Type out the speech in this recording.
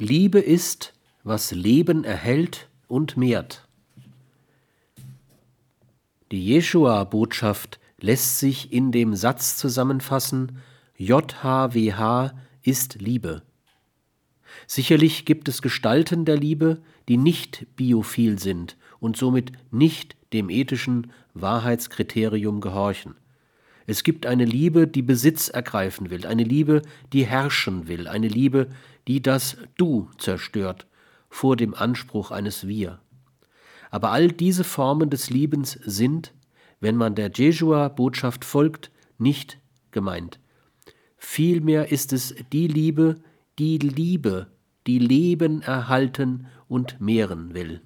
Liebe ist, was Leben erhält und mehrt. Die Jeschua-Botschaft lässt sich in dem Satz zusammenfassen: JHWH ist Liebe. Sicherlich gibt es Gestalten der Liebe, die nicht biophil sind und somit nicht dem ethischen Wahrheitskriterium gehorchen. Es gibt eine Liebe, die Besitz ergreifen will, eine Liebe, die herrschen will, eine Liebe, die das Du zerstört vor dem Anspruch eines Wir. Aber all diese Formen des Liebens sind, wenn man der Jesua-Botschaft folgt, nicht gemeint. Vielmehr ist es die Liebe, die Liebe, die Leben erhalten und mehren will.